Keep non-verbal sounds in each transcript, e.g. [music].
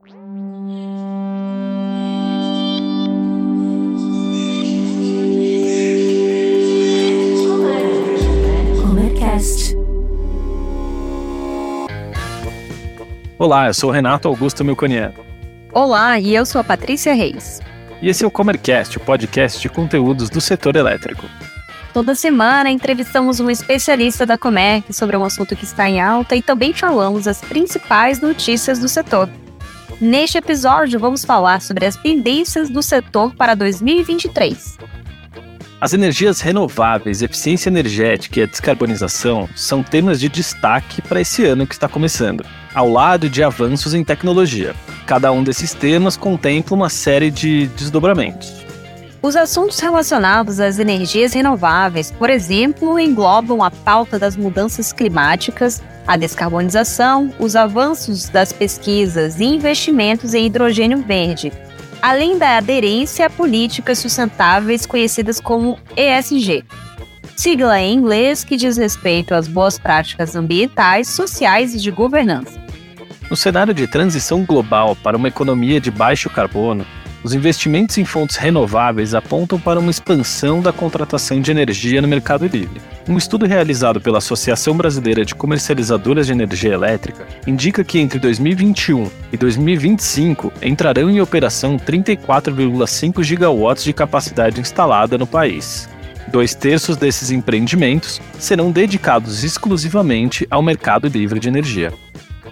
Olá, eu sou o Renato Augusto Milconiano. Olá, e eu sou a Patrícia Reis. E esse é o Comercast, o podcast de conteúdos do setor elétrico. Toda semana entrevistamos um especialista da Comerc sobre um assunto que está em alta e também falamos as principais notícias do setor. Neste episódio, vamos falar sobre as tendências do setor para 2023. As energias renováveis, eficiência energética e a descarbonização são temas de destaque para esse ano que está começando, ao lado de avanços em tecnologia. Cada um desses temas contempla uma série de desdobramentos. Os assuntos relacionados às energias renováveis, por exemplo, englobam a pauta das mudanças climáticas, a descarbonização, os avanços das pesquisas e investimentos em hidrogênio verde, além da aderência a políticas sustentáveis conhecidas como ESG. Sigla em inglês que diz respeito às boas práticas ambientais, sociais e de governança. No cenário de transição global para uma economia de baixo carbono, os investimentos em fontes renováveis apontam para uma expansão da contratação de energia no mercado livre. Um estudo realizado pela Associação Brasileira de Comercializadoras de Energia Elétrica indica que entre 2021 e 2025 entrarão em operação 34,5 gigawatts de capacidade instalada no país. Dois terços desses empreendimentos serão dedicados exclusivamente ao mercado livre de energia.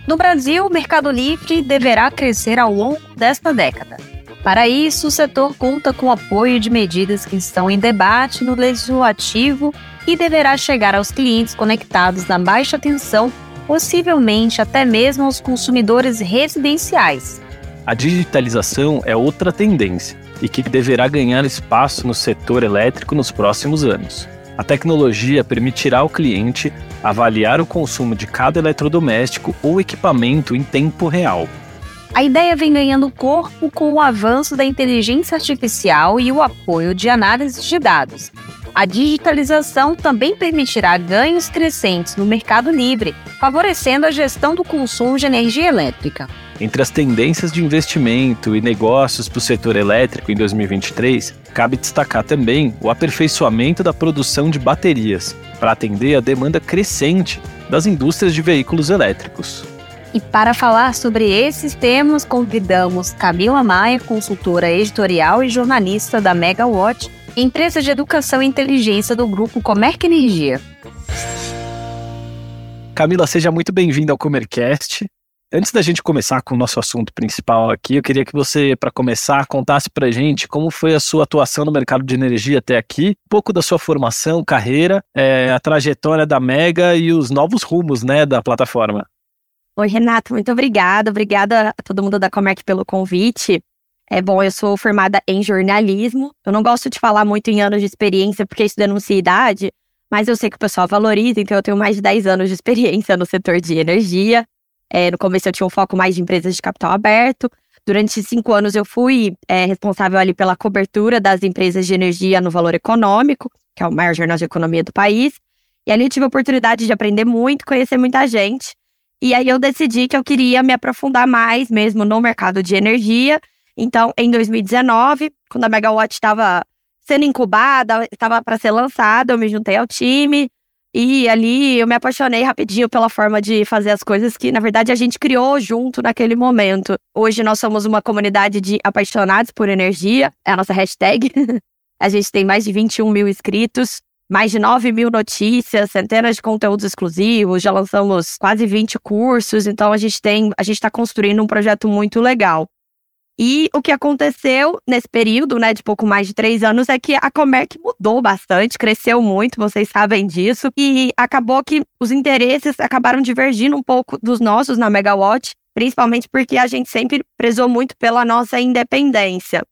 No Brasil, o mercado livre deverá crescer ao longo desta década. Para isso, o setor conta com o apoio de medidas que estão em debate no legislativo e deverá chegar aos clientes conectados na baixa tensão, possivelmente até mesmo aos consumidores residenciais. A digitalização é outra tendência e que deverá ganhar espaço no setor elétrico nos próximos anos. A tecnologia permitirá ao cliente avaliar o consumo de cada eletrodoméstico ou equipamento em tempo real, a ideia vem ganhando corpo com o avanço da inteligência artificial e o apoio de análise de dados. A digitalização também permitirá ganhos crescentes no mercado livre, favorecendo a gestão do consumo de energia elétrica. Entre as tendências de investimento e negócios para o setor elétrico em 2023, cabe destacar também o aperfeiçoamento da produção de baterias, para atender a demanda crescente das indústrias de veículos elétricos. E para falar sobre esses temas, convidamos Camila Maia, consultora editorial e jornalista da Megawatt, empresa de educação e inteligência do grupo Comerc Energia. Camila, seja muito bem-vinda ao Comercast. Antes da gente começar com o nosso assunto principal aqui, eu queria que você, para começar, contasse para gente como foi a sua atuação no mercado de energia até aqui, um pouco da sua formação, carreira, é, a trajetória da Mega e os novos rumos né, da plataforma. Oi, Renato, muito obrigada. Obrigada a todo mundo da Comerc pelo convite. É bom, eu sou formada em jornalismo. Eu não gosto de falar muito em anos de experiência, porque isso denuncia idade, mas eu sei que o pessoal valoriza, então eu tenho mais de 10 anos de experiência no setor de energia. É, no começo eu tinha um foco mais de empresas de capital aberto. Durante cinco anos eu fui é, responsável ali pela cobertura das empresas de energia no Valor Econômico, que é o maior jornal de economia do país. E ali eu tive a oportunidade de aprender muito, conhecer muita gente. E aí eu decidi que eu queria me aprofundar mais mesmo no mercado de energia. Então, em 2019, quando a Megawatt estava sendo incubada, estava para ser lançada, eu me juntei ao time. E ali eu me apaixonei rapidinho pela forma de fazer as coisas que, na verdade, a gente criou junto naquele momento. Hoje nós somos uma comunidade de apaixonados por energia, é a nossa hashtag. [laughs] a gente tem mais de 21 mil inscritos mais de 9 mil notícias, centenas de conteúdos exclusivos, já lançamos quase 20 cursos, então a gente tem, a gente está construindo um projeto muito legal. E o que aconteceu nesse período, né, de pouco mais de três anos, é que a Comerc mudou bastante, cresceu muito, vocês sabem disso, e acabou que os interesses acabaram divergindo um pouco dos nossos na Megawatt, principalmente porque a gente sempre prezou muito pela nossa independência.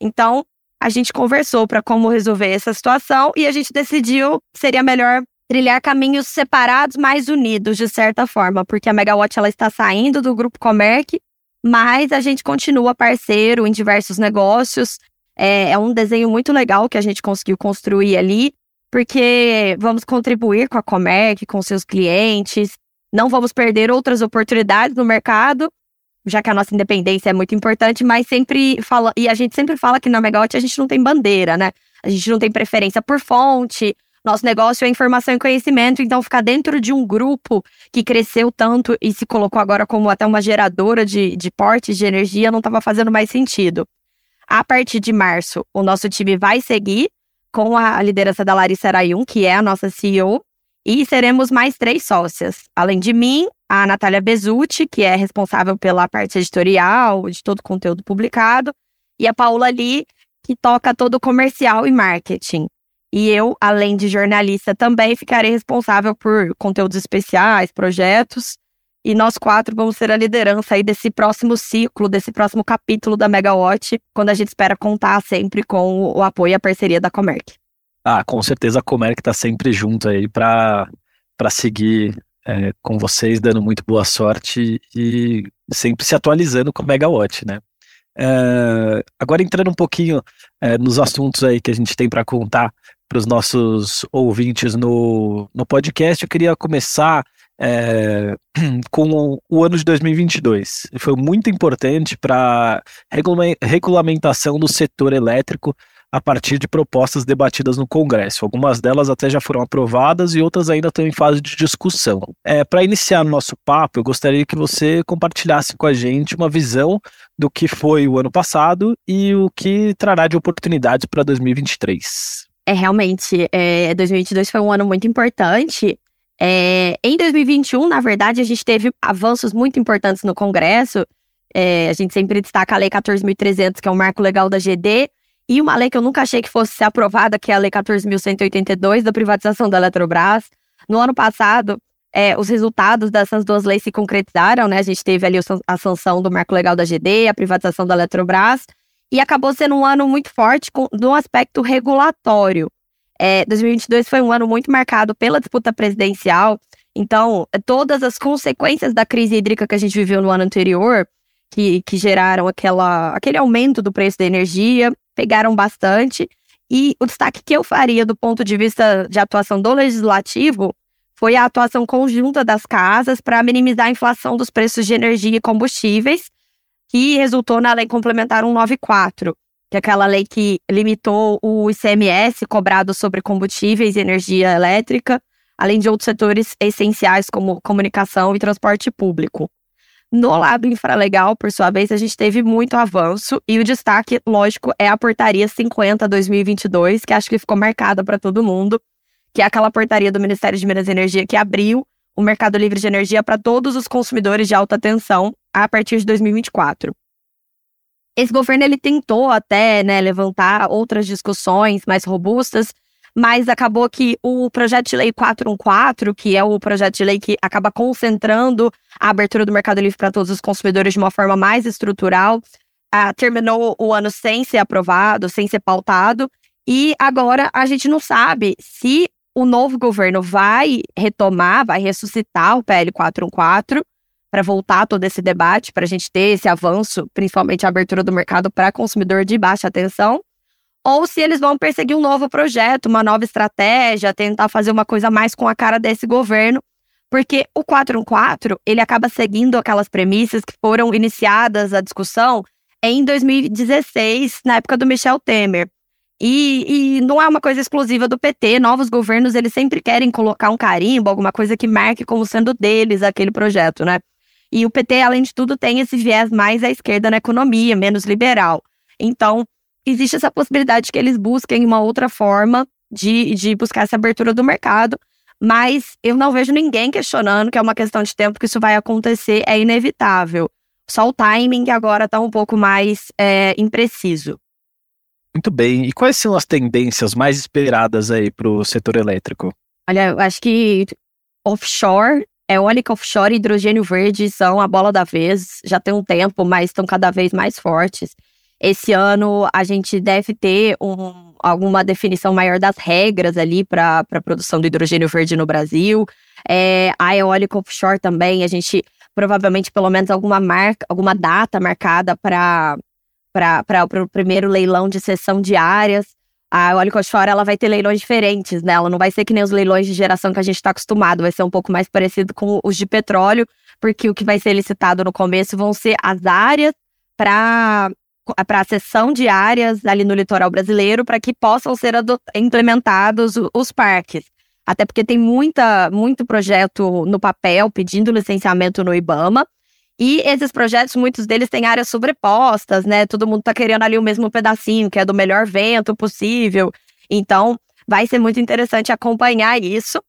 Então, a gente conversou para como resolver essa situação e a gente decidiu seria melhor trilhar caminhos separados, mais unidos de certa forma, porque a Megawatt ela está saindo do grupo Comerc, mas a gente continua parceiro em diversos negócios. É, é um desenho muito legal que a gente conseguiu construir ali, porque vamos contribuir com a Comerc, com seus clientes, não vamos perder outras oportunidades no mercado já que a nossa independência é muito importante, mas sempre fala, e a gente sempre fala que na Megawatt a gente não tem bandeira, né? A gente não tem preferência por fonte, nosso negócio é informação e conhecimento, então ficar dentro de um grupo que cresceu tanto e se colocou agora como até uma geradora de, de portes de energia não estava fazendo mais sentido. A partir de março, o nosso time vai seguir com a liderança da Larissa Arayun, que é a nossa CEO, e seremos mais três sócias. Além de mim, a Natália Bezutti, que é responsável pela parte editorial, de todo o conteúdo publicado, e a Paula Lee, que toca todo o comercial e marketing. E eu, além de jornalista, também ficarei responsável por conteúdos especiais, projetos. E nós quatro vamos ser a liderança aí desse próximo ciclo, desse próximo capítulo da Megawatt, quando a gente espera contar sempre com o apoio e a parceria da Comerc. Ah, com certeza a Comerc está sempre junto aí para seguir é, com vocês, dando muito boa sorte e sempre se atualizando com a Megawatt, né? É, agora entrando um pouquinho é, nos assuntos aí que a gente tem para contar para os nossos ouvintes no, no podcast, eu queria começar é, [clears throat] com o ano de 2022. Foi muito importante para a regulamentação do setor elétrico a partir de propostas debatidas no Congresso. Algumas delas até já foram aprovadas e outras ainda estão em fase de discussão. É, Para iniciar o nosso papo, eu gostaria que você compartilhasse com a gente uma visão do que foi o ano passado e o que trará de oportunidades para 2023. É, realmente, é, 2022 foi um ano muito importante. É, em 2021, na verdade, a gente teve avanços muito importantes no Congresso. É, a gente sempre destaca a Lei 14.300, que é um marco legal da GD, e uma lei que eu nunca achei que fosse ser aprovada, que é a Lei 14.182, da privatização da Eletrobras. No ano passado, é, os resultados dessas duas leis se concretizaram, né? A gente teve ali a sanção do marco legal da GD, a privatização da Eletrobras, e acabou sendo um ano muito forte com, do aspecto regulatório. É, 2022 foi um ano muito marcado pela disputa presidencial, então todas as consequências da crise hídrica que a gente viveu no ano anterior, que, que geraram aquela, aquele aumento do preço da energia, pegaram bastante. E o destaque que eu faria do ponto de vista de atuação do legislativo foi a atuação conjunta das casas para minimizar a inflação dos preços de energia e combustíveis, que resultou na Lei Complementar 194, que é aquela lei que limitou o ICMS cobrado sobre combustíveis e energia elétrica, além de outros setores essenciais como comunicação e transporte público. No lado infralegal, por sua vez, a gente teve muito avanço e o destaque, lógico, é a portaria 50/2022, que acho que ficou marcada para todo mundo, que é aquela portaria do Ministério de Minas e Energia que abriu o mercado livre de energia para todos os consumidores de alta tensão a partir de 2024. Esse governo ele tentou até né, levantar outras discussões mais robustas, mas acabou que o projeto de lei 414, que é o projeto de lei que acaba concentrando a abertura do mercado livre para todos os consumidores de uma forma mais estrutural, ah, terminou o ano sem ser aprovado, sem ser pautado, e agora a gente não sabe se o novo governo vai retomar, vai ressuscitar o PL 414 para voltar todo esse debate, para a gente ter esse avanço, principalmente a abertura do mercado para consumidor de baixa tensão, ou se eles vão perseguir um novo projeto, uma nova estratégia, tentar fazer uma coisa mais com a cara desse governo, porque o 414, ele acaba seguindo aquelas premissas que foram iniciadas a discussão em 2016, na época do Michel Temer. E, e, não é uma coisa exclusiva do PT. Novos governos, eles sempre querem colocar um carimbo, alguma coisa que marque como sendo deles aquele projeto, né? E o PT, além de tudo, tem esse viés mais à esquerda na economia, menos liberal. Então, existe essa possibilidade de que eles busquem uma outra forma de, de buscar essa abertura do mercado. Mas eu não vejo ninguém questionando que é uma questão de tempo que isso vai acontecer, é inevitável. Só o timing agora está um pouco mais é, impreciso. Muito bem. E quais são as tendências mais esperadas aí para o setor elétrico? Olha, eu acho que offshore, eólica offshore e hidrogênio verde são a bola da vez. Já tem um tempo, mas estão cada vez mais fortes. Esse ano a gente deve ter um, alguma definição maior das regras ali para a produção do hidrogênio verde no Brasil. É, a eólica offshore também, a gente provavelmente pelo menos alguma marca, alguma data marcada para para o primeiro leilão de sessão de áreas. A eólica offshore ela vai ter leilões diferentes, né? Ela não vai ser que nem os leilões de geração que a gente está acostumado, vai ser um pouco mais parecido com os de petróleo, porque o que vai ser licitado no começo vão ser as áreas para para a cessão de áreas ali no litoral brasileiro para que possam ser implementados os parques. Até porque tem muita, muito projeto no papel pedindo licenciamento no IBAMA. E esses projetos, muitos deles têm áreas sobrepostas, né? Todo mundo está querendo ali o mesmo pedacinho, que é do melhor vento possível. Então, vai ser muito interessante acompanhar isso.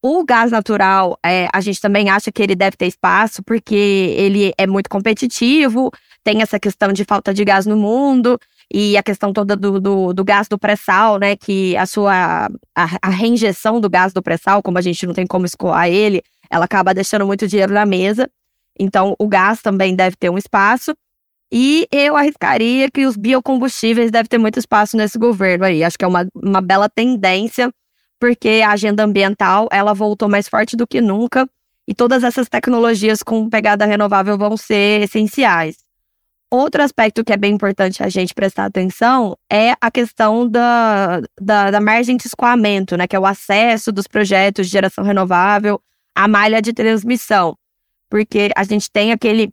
O gás natural, é, a gente também acha que ele deve ter espaço, porque ele é muito competitivo, tem essa questão de falta de gás no mundo e a questão toda do, do, do gás do pré-sal, né? Que a sua a, a reinjeção do gás do pré-sal, como a gente não tem como escoar ele, ela acaba deixando muito dinheiro na mesa. Então, o gás também deve ter um espaço. E eu arriscaria que os biocombustíveis devem ter muito espaço nesse governo aí. Acho que é uma, uma bela tendência, porque a agenda ambiental ela voltou mais forte do que nunca. E todas essas tecnologias com pegada renovável vão ser essenciais. Outro aspecto que é bem importante a gente prestar atenção é a questão da, da, da margem de escoamento, né? Que é o acesso dos projetos de geração renovável à malha de transmissão. Porque a gente tem aquele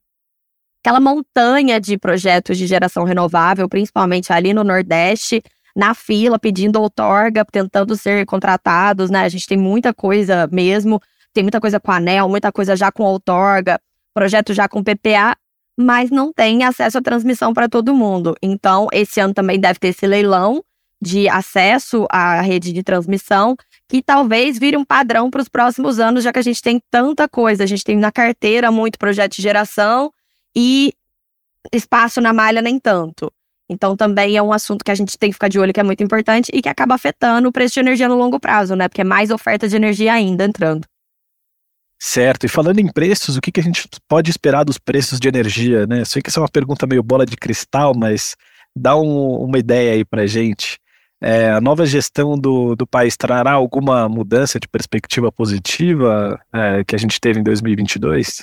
aquela montanha de projetos de geração renovável, principalmente ali no Nordeste, na fila, pedindo outorga, tentando ser contratados, né? A gente tem muita coisa mesmo, tem muita coisa com anel, muita coisa já com outorga, projeto já com PPA, mas não tem acesso à transmissão para todo mundo. Então, esse ano também deve ter esse leilão de acesso à rede de transmissão, que talvez vire um padrão para os próximos anos, já que a gente tem tanta coisa. A gente tem na carteira muito projeto de geração e espaço na malha nem tanto. Então, também é um assunto que a gente tem que ficar de olho, que é muito importante e que acaba afetando o preço de energia no longo prazo, né? Porque é mais oferta de energia ainda entrando. Certo, e falando em preços, o que, que a gente pode esperar dos preços de energia, né? Sei que essa é uma pergunta meio bola de cristal, mas dá um, uma ideia aí pra gente. É, a nova gestão do, do país trará alguma mudança de perspectiva positiva é, que a gente teve em 2022?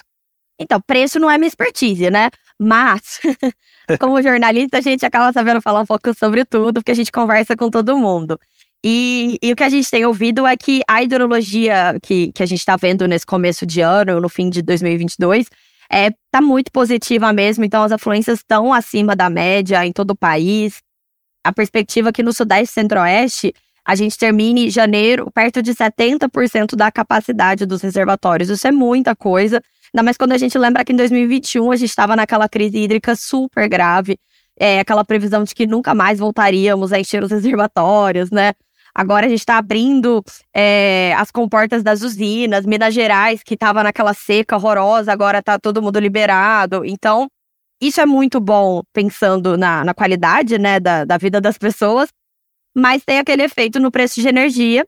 Então, preço não é minha expertise, né? Mas, [laughs] como jornalista, a gente acaba sabendo falar um pouco sobre tudo, porque a gente conversa com todo mundo. E, e, o que a gente tem ouvido é que a hidrologia que, que a gente está vendo nesse começo de ano, no fim de 2022, é, tá muito positiva mesmo. Então, as afluências estão acima da média em todo o país. A perspectiva é que no Sudeste e Centro-Oeste, a gente termine janeiro perto de 70% da capacidade dos reservatórios. Isso é muita coisa. Ainda mais quando a gente lembra que em 2021 a gente estava naquela crise hídrica super grave. É, aquela previsão de que nunca mais voltaríamos a encher os [laughs] reservatórios, né? Agora a gente está abrindo é, as comportas das usinas, Minas Gerais, que estava naquela seca horrorosa, agora está todo mundo liberado. Então, isso é muito bom pensando na, na qualidade né, da, da vida das pessoas, mas tem aquele efeito no preço de energia,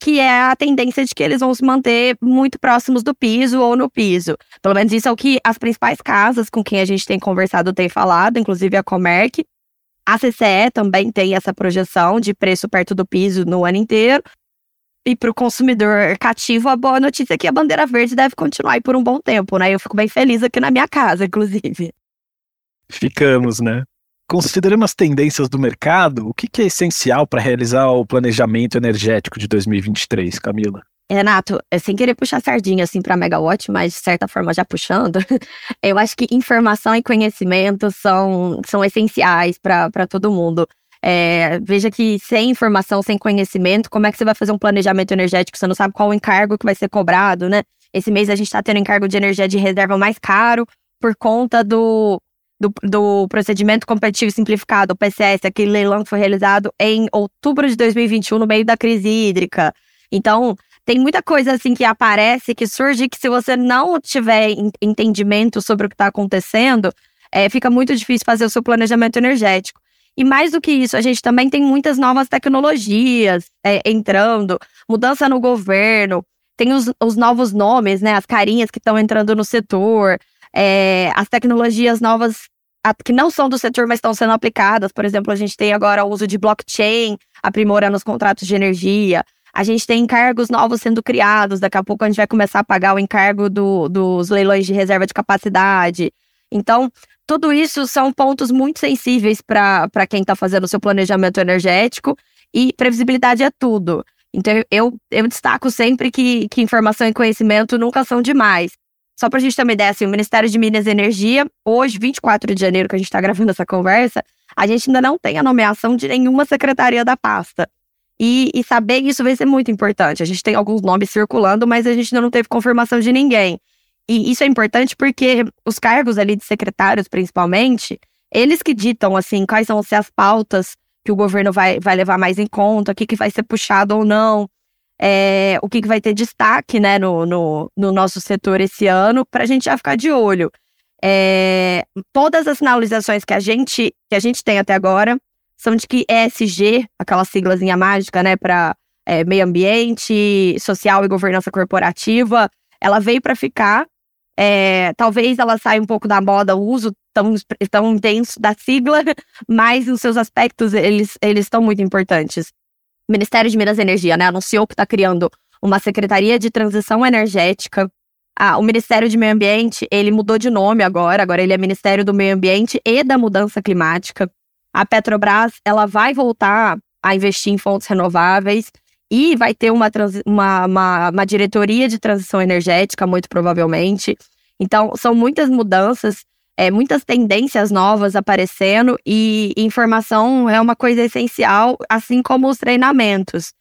que é a tendência de que eles vão se manter muito próximos do piso ou no piso. Pelo menos isso é o que as principais casas com quem a gente tem conversado têm falado, inclusive a Comerc. A CCE também tem essa projeção de preço perto do piso no ano inteiro. E para o consumidor cativo, a boa notícia é que a bandeira verde deve continuar aí por um bom tempo, né? Eu fico bem feliz aqui na minha casa, inclusive. Ficamos, né? Considerando as tendências do mercado, o que, que é essencial para realizar o planejamento energético de 2023, Camila? Renato, é sem querer puxar sardinha assim para Megawatt, mas de certa forma já puxando, [laughs] eu acho que informação e conhecimento são, são essenciais para todo mundo. É, veja que sem informação, sem conhecimento, como é que você vai fazer um planejamento energético? Você não sabe qual o encargo que vai ser cobrado, né? Esse mês a gente está tendo encargo de energia de reserva mais caro por conta do, do, do procedimento competitivo simplificado, o PCS, aquele leilão que foi realizado em outubro de 2021, no meio da crise hídrica. Então, tem muita coisa assim que aparece, que surge, que se você não tiver entendimento sobre o que está acontecendo, é, fica muito difícil fazer o seu planejamento energético. E mais do que isso, a gente também tem muitas novas tecnologias é, entrando, mudança no governo, tem os, os, novos nomes, né? As carinhas que estão entrando no setor, é, as tecnologias novas que não são do setor, mas estão sendo aplicadas. Por exemplo, a gente tem agora o uso de blockchain aprimorando os contratos de energia. A gente tem encargos novos sendo criados. Daqui a pouco a gente vai começar a pagar o encargo do, dos leilões de reserva de capacidade. Então, tudo isso são pontos muito sensíveis para quem está fazendo o seu planejamento energético e previsibilidade é tudo. Então, eu, eu destaco sempre que, que informação e conhecimento nunca são demais. Só para a gente ter uma ideia, assim, o Ministério de Minas e Energia, hoje, 24 de janeiro, que a gente está gravando essa conversa, a gente ainda não tem a nomeação de nenhuma secretaria da pasta. E, e saber isso vai ser muito importante. A gente tem alguns nomes circulando, mas a gente ainda não teve confirmação de ninguém. E isso é importante porque os cargos ali de secretários, principalmente, eles que ditam, assim, quais vão ser as pautas que o governo vai, vai levar mais em conta, o que, que vai ser puxado ou não é, o que, que vai ter destaque né, no, no, no nosso setor esse ano, para a gente já ficar de olho. É, todas as sinalizações que a gente que a gente tem até agora são de que ESG, aquela siglazinha mágica, né, para é, meio ambiente, social e governança corporativa, ela veio para ficar. É, talvez ela saia um pouco da moda, o uso tão, tão intenso da sigla, [laughs] mas os seus aspectos eles eles estão muito importantes. O Ministério de Minas e Energia, né, anunciou que está criando uma Secretaria de Transição Energética. Ah, o Ministério de Meio Ambiente, ele mudou de nome agora, agora ele é Ministério do Meio Ambiente e da Mudança Climática. A Petrobras, ela vai voltar a investir em fontes renováveis e vai ter uma, uma, uma, uma diretoria de transição energética, muito provavelmente. Então, são muitas mudanças é, muitas tendências novas aparecendo e informação é uma coisa essencial, assim como os treinamentos.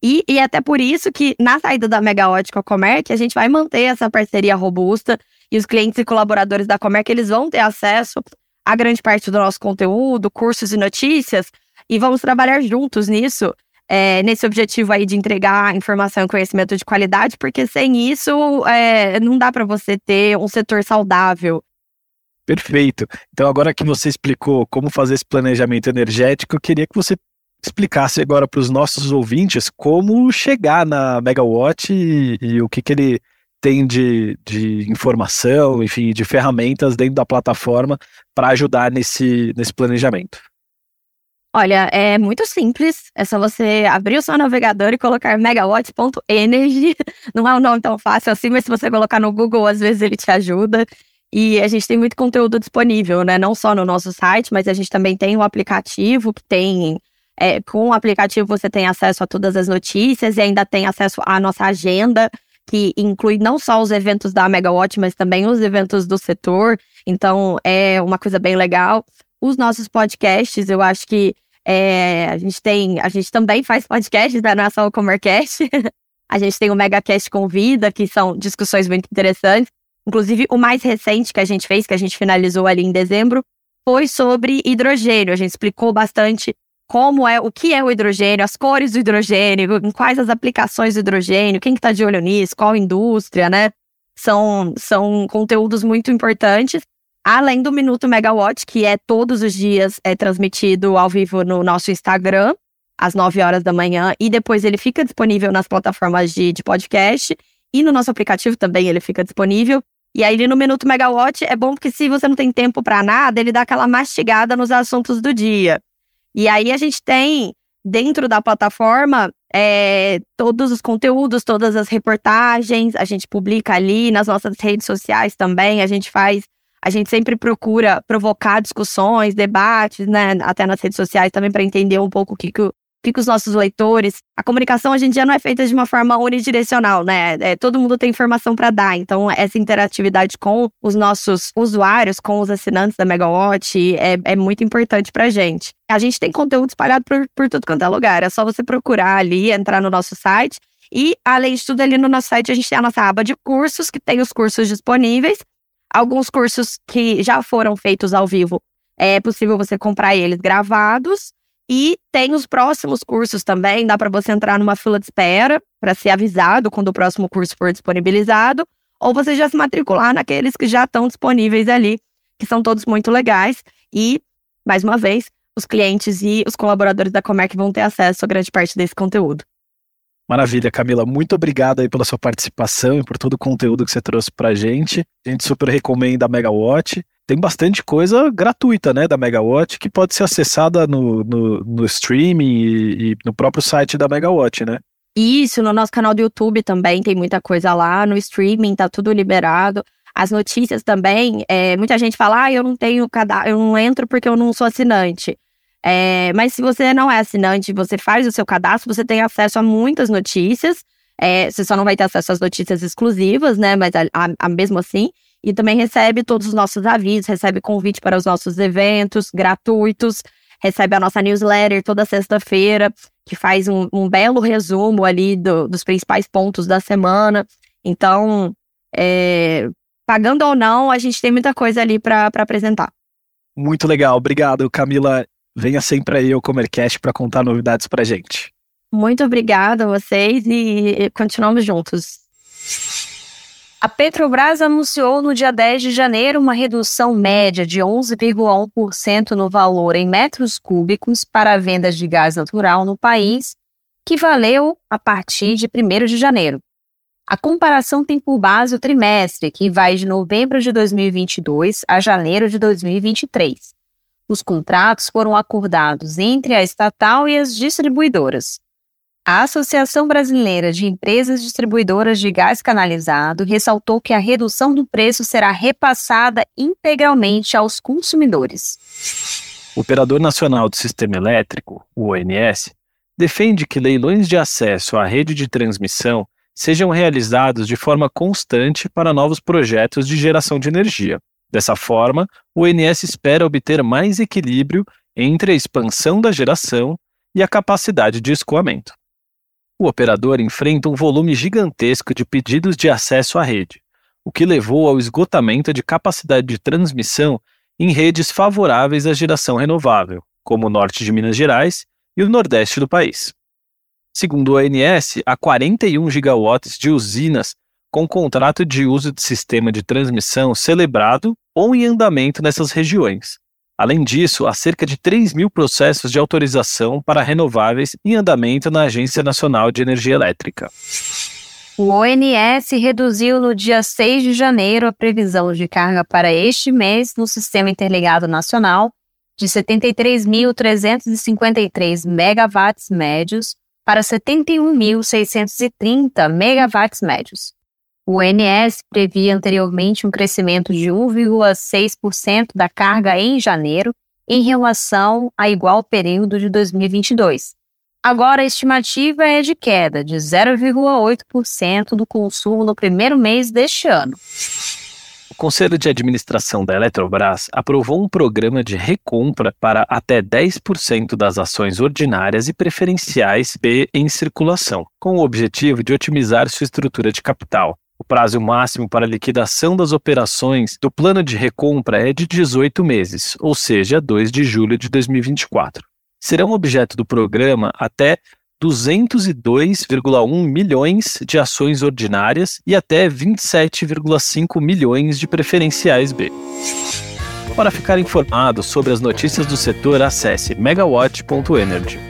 E, e até por isso que na saída da Megawatt com a Comerc, a gente vai manter essa parceria robusta e os clientes e colaboradores da Comerc, eles vão ter acesso a grande parte do nosso conteúdo, cursos e notícias, e vamos trabalhar juntos nisso, é, nesse objetivo aí de entregar informação e conhecimento de qualidade, porque sem isso é, não dá para você ter um setor saudável. Perfeito. Então, agora que você explicou como fazer esse planejamento energético, eu queria que você explicasse agora para os nossos ouvintes como chegar na Megawatt e, e o que, que ele tem de, de informação, enfim, de ferramentas dentro da plataforma para ajudar nesse, nesse planejamento. Olha, é muito simples. É só você abrir o seu navegador e colocar megawatt.energy. [laughs] Não é um nome tão fácil assim, mas se você colocar no Google, às vezes ele te ajuda. E a gente tem muito conteúdo disponível, né? Não só no nosso site, mas a gente também tem um aplicativo que tem. É, com o aplicativo você tem acesso a todas as notícias e ainda tem acesso à nossa agenda, que inclui não só os eventos da Megawatt, mas também os eventos do setor. Então é uma coisa bem legal. Os nossos podcasts, eu acho que é, a gente tem. A gente também faz podcasts, né? Não é só o Comercast. [laughs] a gente tem o Megacast Convida, que são discussões muito interessantes. Inclusive, o mais recente que a gente fez, que a gente finalizou ali em dezembro, foi sobre hidrogênio. A gente explicou bastante como é, o que é o hidrogênio, as cores do hidrogênio, em quais as aplicações do hidrogênio, quem que tá de olho nisso, qual indústria, né? São, são conteúdos muito importantes. Além do Minuto Megawatt, que é todos os dias é transmitido ao vivo no nosso Instagram, às 9 horas da manhã, e depois ele fica disponível nas plataformas de, de podcast. E no nosso aplicativo também ele fica disponível. E aí, no Minuto Megawatt, é bom porque se você não tem tempo para nada, ele dá aquela mastigada nos assuntos do dia. E aí, a gente tem, dentro da plataforma, é, todos os conteúdos, todas as reportagens, a gente publica ali nas nossas redes sociais também, a gente faz. A gente sempre procura provocar discussões, debates, né? Até nas redes sociais também, para entender um pouco o que, que que, que os nossos leitores. A comunicação hoje em dia não é feita de uma forma unidirecional, né? É, todo mundo tem informação para dar. Então, essa interatividade com os nossos usuários, com os assinantes da Megawatt, é, é muito importante pra gente. A gente tem conteúdo espalhado por, por tudo quanto é lugar. É só você procurar ali, entrar no nosso site. E, além de tudo, ali no nosso site, a gente tem a nossa aba de cursos, que tem os cursos disponíveis. Alguns cursos que já foram feitos ao vivo, é possível você comprar eles gravados. E tem os próximos cursos também, dá para você entrar numa fila de espera para ser avisado quando o próximo curso for disponibilizado, ou você já se matricular naqueles que já estão disponíveis ali, que são todos muito legais. E, mais uma vez, os clientes e os colaboradores da Comerc vão ter acesso a grande parte desse conteúdo. Maravilha, Camila. Muito obrigado aí pela sua participação e por todo o conteúdo que você trouxe para a gente. A gente super recomenda a Megawatt tem bastante coisa gratuita, né, da Megawatt, que pode ser acessada no, no, no streaming e, e, no próprio site da Megawatt, né? Isso, no nosso canal do YouTube também tem muita coisa lá, no streaming tá tudo liberado. As notícias também, é, muita gente fala, ah, eu não tenho cadastro, eu não entro porque eu não sou assinante. É, mas se você não é assinante, você faz o seu cadastro, você tem acesso a muitas notícias É, você só não vai ter acesso às notícias exclusivas, né? Mas a, a, a, mesmo assim. E também recebe todos os nossos avisos, recebe convite para os nossos eventos gratuitos, recebe a nossa newsletter toda sexta-feira, que faz um, um, belo resumo ali do, dos principais pontos da semana. Então, é, pagando ou não, a gente tem muita coisa ali para apresentar. Muito legal, obrigado, Camila. Venha sempre aí ao Comercast para contar novidades para gente. Muito obrigada a vocês e continuamos juntos. A Petrobras anunciou no dia 10 de janeiro uma redução média de 11,1% no valor em metros cúbicos para vendas de gás natural no país, que valeu a partir de 1 de janeiro. A comparação tem por base o trimestre, que vai de novembro de 2022 a janeiro de 2023. Os contratos foram acordados entre a estatal e as distribuidoras. A Associação Brasileira de Empresas Distribuidoras de Gás Canalizado ressaltou que a redução do preço será repassada integralmente aos consumidores. O Operador Nacional do Sistema Elétrico, o ONS, defende que leilões de acesso à rede de transmissão sejam realizados de forma constante para novos projetos de geração de energia. Dessa forma, o ONS espera obter mais equilíbrio entre a expansão da geração e a capacidade de escoamento o operador enfrenta um volume gigantesco de pedidos de acesso à rede, o que levou ao esgotamento de capacidade de transmissão em redes favoráveis à geração renovável, como o norte de Minas Gerais e o nordeste do país. Segundo o ONS, há 41 gigawatts de usinas com contrato de uso de sistema de transmissão celebrado ou em andamento nessas regiões, Além disso, há cerca de 3 mil processos de autorização para renováveis em andamento na Agência Nacional de Energia Elétrica. O ONS reduziu no dia 6 de janeiro a previsão de carga para este mês no Sistema Interligado Nacional de 73.353 megawatts médios para 71.630 megawatts médios. O ONS previa anteriormente um crescimento de 1,6% da carga em janeiro em relação a igual período de 2022. Agora, a estimativa é de queda de 0,8% do consumo no primeiro mês deste ano. O Conselho de Administração da Eletrobras aprovou um programa de recompra para até 10% das ações ordinárias e preferenciais B em circulação, com o objetivo de otimizar sua estrutura de capital, o prazo máximo para liquidação das operações do plano de recompra é de 18 meses, ou seja, 2 de julho de 2024. Serão objeto do programa até 202,1 milhões de ações ordinárias e até 27,5 milhões de preferenciais B. Para ficar informado sobre as notícias do setor, acesse megawatt.energy.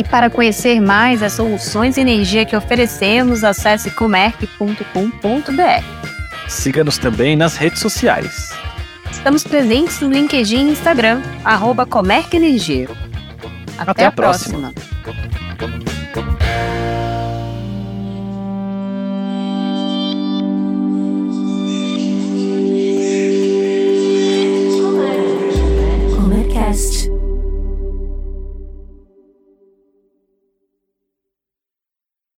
E para conhecer mais as soluções e energia que oferecemos, acesse comerc.com.br. Siga-nos também nas redes sociais. Estamos presentes no LinkedIn e Instagram, arroba Comerc Energia. Até, Até a, a próxima. próxima. podcast.